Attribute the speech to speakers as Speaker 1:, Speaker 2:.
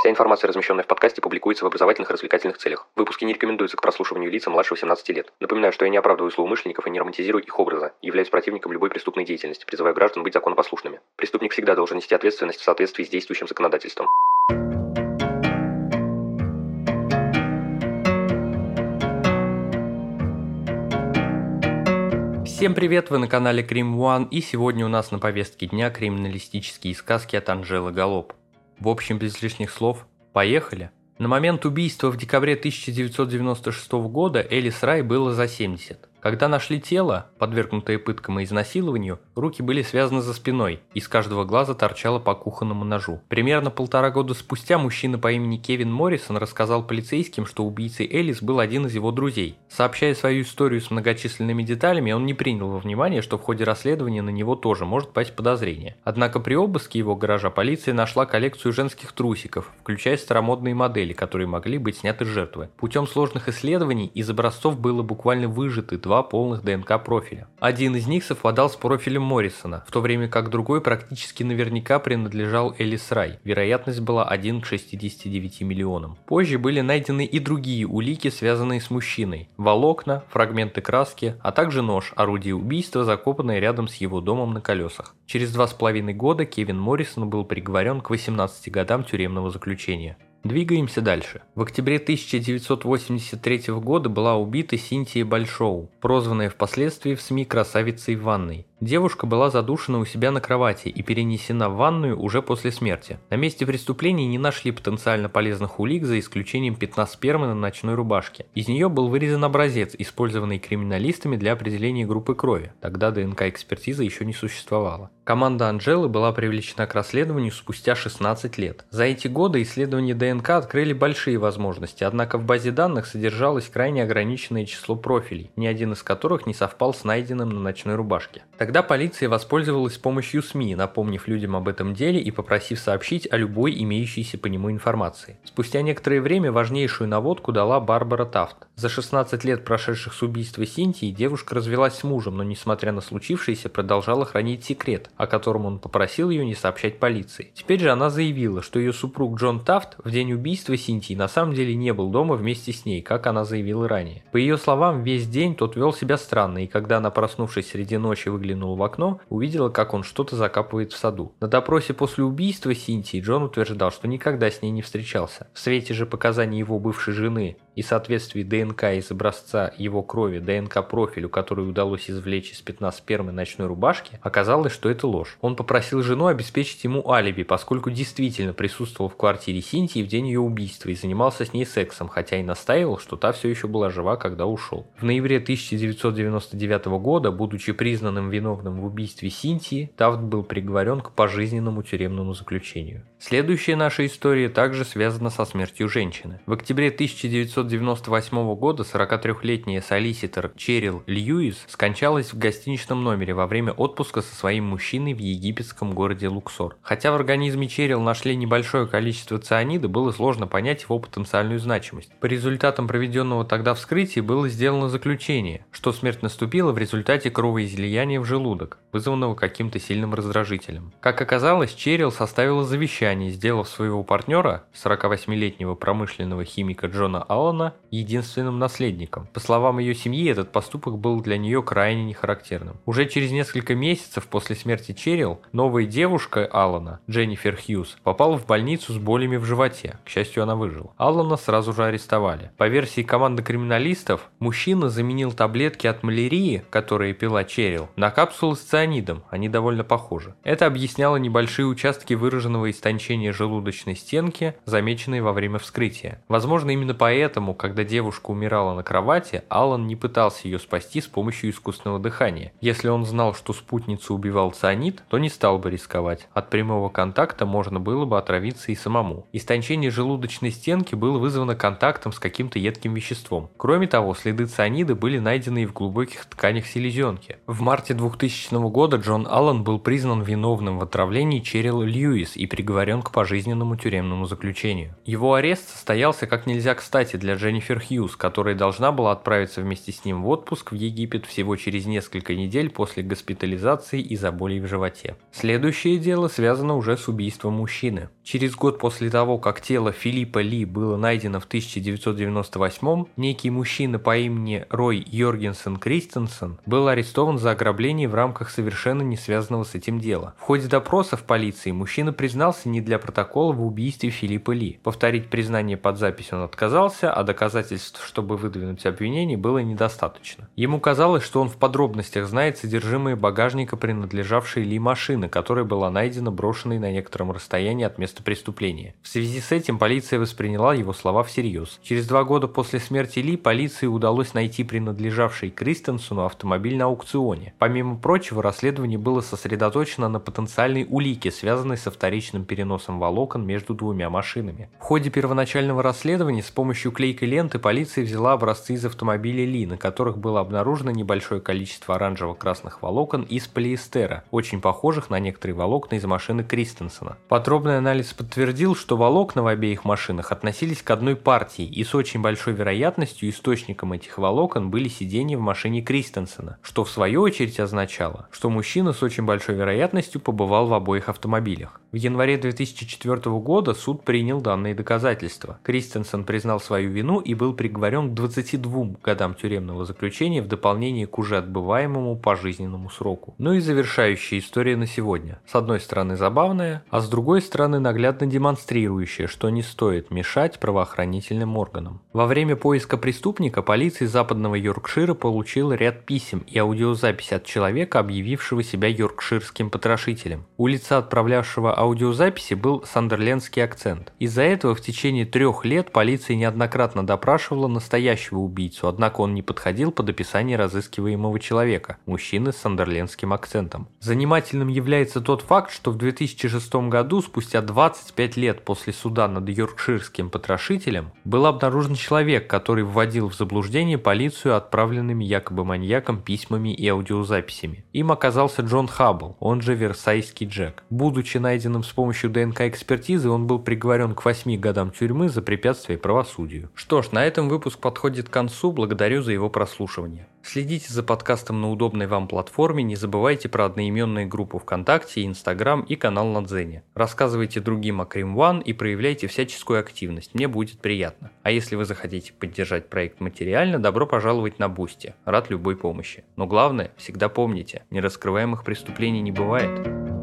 Speaker 1: Вся информация, размещенная в подкасте, публикуется в образовательных и развлекательных целях. Выпуски не рекомендуются к прослушиванию лица младше 18 лет. Напоминаю, что я не оправдываю злоумышленников и не романтизирую их образа, являюсь противником любой преступной деятельности, призываю граждан быть законопослушными. Преступник всегда должен нести ответственность в соответствии с действующим законодательством.
Speaker 2: Всем привет, вы на канале Крим One, и сегодня у нас на повестке дня криминалистические сказки от Анжелы Галоп. В общем, без лишних слов, поехали! На момент убийства в декабре 1996 года Элис Рай было за 70. Когда нашли тело, подвергнутое пыткам и изнасилованию, руки были связаны за спиной, из каждого глаза торчало по кухонному ножу. Примерно полтора года спустя мужчина по имени Кевин Моррисон рассказал полицейским, что убийцей Элис был один из его друзей. Сообщая свою историю с многочисленными деталями, он не принял во внимание, что в ходе расследования на него тоже может пасть подозрение. Однако при обыске его гаража полиция нашла коллекцию женских трусиков, включая старомодные модели, которые могли быть сняты с жертвы. Путем сложных исследований из образцов было буквально выжаты два полных ДНК профиля. Один из них совпадал с профилем Моррисона, в то время как другой практически наверняка принадлежал Элис Рай. Вероятность была 1 к 69 миллионам. Позже были найдены и другие улики, связанные с мужчиной. Волокна, фрагменты краски, а также нож, орудие убийства, закопанное рядом с его домом на колесах. Через два с половиной года Кевин Моррисон был приговорен к 18 годам тюремного заключения. Двигаемся дальше. В октябре 1983 года была убита Синтия Большоу, прозванная впоследствии в СМИ красавицей ванной. Девушка была задушена у себя на кровати и перенесена в ванную уже после смерти. На месте преступления не нашли потенциально полезных улик за исключением пятна спермы на ночной рубашке. Из нее был вырезан образец, использованный криминалистами для определения группы крови. Тогда ДНК-экспертиза еще не существовала. Команда Анжелы была привлечена к расследованию спустя 16 лет. За эти годы исследования ДНК открыли большие возможности, однако в базе данных содержалось крайне ограниченное число профилей, ни один из которых не совпал с найденным на ночной рубашке. Полиция воспользовалась помощью СМИ, напомнив людям об этом деле и попросив сообщить о любой имеющейся по нему информации. Спустя некоторое время важнейшую наводку дала Барбара Тафт. За 16 лет прошедших с убийства Синтии девушка развелась с мужем, но несмотря на случившееся продолжала хранить секрет, о котором он попросил ее не сообщать полиции. Теперь же она заявила, что ее супруг Джон Тафт в день убийства Синтии на самом деле не был дома вместе с ней, как она заявила ранее. По ее словам, весь день тот вел себя странно, и когда она, проснувшись среди ночи, выглянула выглянула в окно, увидела, как он что-то закапывает в саду. На допросе после убийства Синтии Джон утверждал, что никогда с ней не встречался. В свете же показаний его бывшей жены и соответствии ДНК из образца его крови ДНК-профилю, который удалось извлечь из пятна спермы ночной рубашки, оказалось, что это ложь. Он попросил жену обеспечить ему алиби, поскольку действительно присутствовал в квартире Синтии в день ее убийства и занимался с ней сексом, хотя и настаивал, что та все еще была жива, когда ушел. В ноябре 1999 года, будучи признанным виновным в убийстве Синтии, Тафт был приговорен к пожизненному тюремному заключению. Следующая наша история также связана со смертью женщины. В октябре 1900 1998 года 43-летняя солиситор Черил Льюис скончалась в гостиничном номере во время отпуска со своим мужчиной в египетском городе Луксор. Хотя в организме Черил нашли небольшое количество цианида, было сложно понять его потенциальную значимость. По результатам проведенного тогда вскрытия было сделано заключение, что смерть наступила в результате кровоизлияния в желудок, вызванного каким-то сильным раздражителем. Как оказалось, Черил составила завещание, сделав своего партнера, 48-летнего промышленного химика Джона Алла, Алана единственным наследником. По словам ее семьи, этот поступок был для нее крайне нехарактерным. Уже через несколько месяцев после смерти Черил, новая девушка Алана, Дженнифер Хьюз, попала в больницу с болями в животе. К счастью, она выжила. Алана сразу же арестовали. По версии команды криминалистов, мужчина заменил таблетки от малярии, которые пила Черил, на капсулы с цианидом, они довольно похожи. Это объясняло небольшие участки выраженного истончения желудочной стенки, замеченные во время вскрытия. Возможно, именно поэтому когда девушка умирала на кровати, Алан не пытался ее спасти с помощью искусственного дыхания. Если он знал, что спутницу убивал цианид, то не стал бы рисковать. От прямого контакта можно было бы отравиться и самому. Истончение желудочной стенки было вызвано контактом с каким-то едким веществом. Кроме того, следы цианида были найдены и в глубоких тканях селезенки. В марте 2000 года Джон Аллен был признан виновным в отравлении Черил Льюис и приговорен к пожизненному тюремному заключению. Его арест состоялся как нельзя кстати для Дженнифер Хьюз, которая должна была отправиться вместе с ним в отпуск в Египет всего через несколько недель после госпитализации из-за болей в животе. Следующее дело связано уже с убийством мужчины. Через год после того, как тело Филиппа Ли было найдено в 1998, некий мужчина по имени Рой Йоргенсен Кристенсен был арестован за ограбление в рамках совершенно не связанного с этим дела. В ходе допросов полиции мужчина признался не для протокола в убийстве Филиппа Ли. Повторить признание под запись он отказался, а доказательств, чтобы выдвинуть обвинение, было недостаточно. Ему казалось, что он в подробностях знает содержимое багажника, принадлежавшей Ли машины, которая была найдена брошенной на некотором расстоянии от места преступления. В связи с этим полиция восприняла его слова всерьез. Через два года после смерти Ли полиции удалось найти принадлежавший Кристенсену автомобиль на аукционе. Помимо прочего, расследование было сосредоточено на потенциальной улике, связанной со вторичным переносом волокон между двумя машинами. В ходе первоначального расследования с помощью клейкой ленты полиция взяла образцы из автомобиля Ли, на которых было обнаружено небольшое количество оранжево-красных волокон из полиэстера, очень похожих на некоторые волокна из машины Кристенсена. Подробный анализ подтвердил, что волокна в обеих машинах относились к одной партии, и с очень большой вероятностью источником этих волокон были сиденья в машине Кристенсена, что в свою очередь означало, что мужчина с очень большой вероятностью побывал в обоих автомобилях. В январе 2004 года суд принял данные доказательства. Кристенсен признал свою вину и был приговорен к 22 годам тюремного заключения в дополнение к уже отбываемому пожизненному сроку. Ну и завершающая история на сегодня. С одной стороны забавная, а с другой стороны наглядно демонстрирующая, что не стоит мешать правоохранительным органам. Во время поиска преступника полиция западного Йоркшира получила ряд писем и аудиозапись от человека, объявившего себя йоркширским потрошителем. У лица, отправлявшего аудиозаписи, был сандерлендский акцент. Из-за этого в течение трех лет полиция неоднократно допрашивала настоящего убийцу, однако он не подходил под описание разыскиваемого человека, мужчины с сандерлендским акцентом. Занимательным является тот факт, что в 2006 году, спустя 25 лет после суда над йоркширским потрошителем, был обнаружен человек, который вводил в заблуждение полицию отправленными якобы маньяком письмами и аудиозаписями. Им оказался Джон Хаббл, он же Версайский Джек. Будучи найденным с помощью ДНК-экспертизы, он был приговорен к 8 годам тюрьмы за препятствие правосудию. Что ж, на этом выпуск подходит к концу, благодарю за его прослушивание. Следите за подкастом на удобной вам платформе, не забывайте про одноименные группы ВКонтакте, Инстаграм и канал на Дзене. Рассказывайте другим о Crime One и проявляйте всяческую активность, мне будет приятно. А если вы захотите поддержать проект материально, добро пожаловать на Бусти, рад любой помощи. Но главное, всегда помните, нераскрываемых преступлений не бывает.